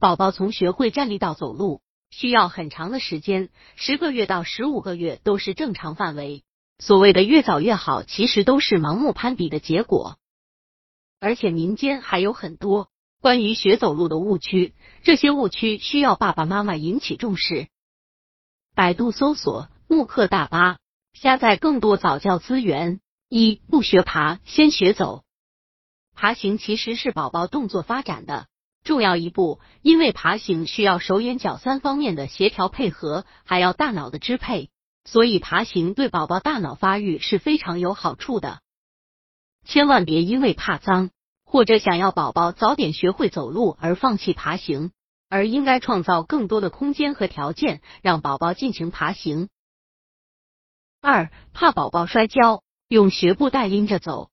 宝宝从学会站立到走路需要很长的时间，十个月到十五个月都是正常范围。所谓的越早越好，其实都是盲目攀比的结果。而且民间还有很多关于学走路的误区，这些误区需要爸爸妈妈引起重视。百度搜索“慕课大巴”，下载更多早教资源。一不学爬，先学走。爬行其实是宝宝动作发展的重要一步，因为爬行需要手眼脚三方面的协调配合，还要大脑的支配，所以爬行对宝宝大脑发育是非常有好处的。千万别因为怕脏或者想要宝宝早点学会走路而放弃爬行，而应该创造更多的空间和条件让宝宝进行爬行。二怕宝宝摔跤，用学步带拎着走。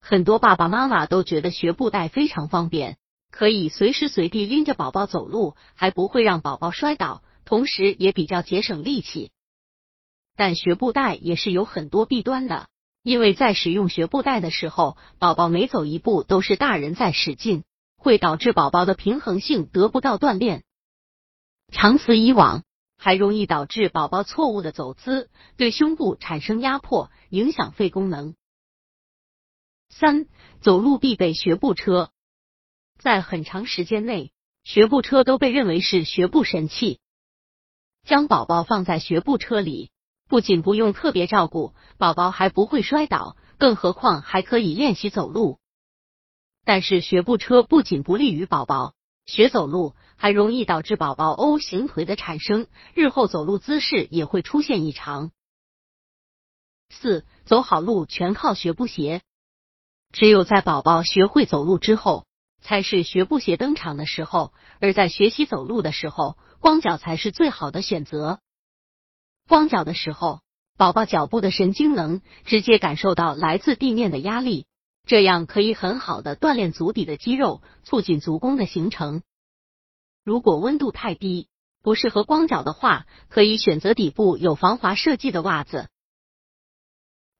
很多爸爸妈妈都觉得学步带非常方便，可以随时随地拎着宝宝走路，还不会让宝宝摔倒，同时也比较节省力气。但学步带也是有很多弊端的，因为在使用学步带的时候，宝宝每走一步都是大人在使劲，会导致宝宝的平衡性得不到锻炼，长此以往，还容易导致宝宝错误的走姿，对胸部产生压迫，影响肺功能。三走路必备学步车，在很长时间内，学步车都被认为是学步神器。将宝宝放在学步车里，不仅不用特别照顾，宝宝还不会摔倒，更何况还可以练习走路。但是学步车不仅不利于宝宝学走路，还容易导致宝宝 O 型腿的产生，日后走路姿势也会出现异常。四走好路全靠学步鞋。只有在宝宝学会走路之后，才是学步鞋登场的时候。而在学习走路的时候，光脚才是最好的选择。光脚的时候，宝宝脚部的神经能直接感受到来自地面的压力，这样可以很好的锻炼足底的肌肉，促进足弓的形成。如果温度太低，不适合光脚的话，可以选择底部有防滑设计的袜子。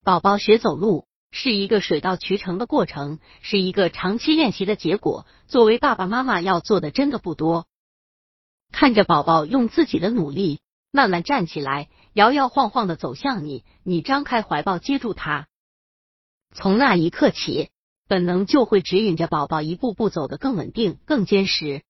宝宝学走路。是一个水到渠成的过程，是一个长期练习的结果。作为爸爸妈妈要做的真的不多，看着宝宝用自己的努力慢慢站起来，摇摇晃晃的走向你，你张开怀抱接住他。从那一刻起，本能就会指引着宝宝一步步走得更稳定、更坚实。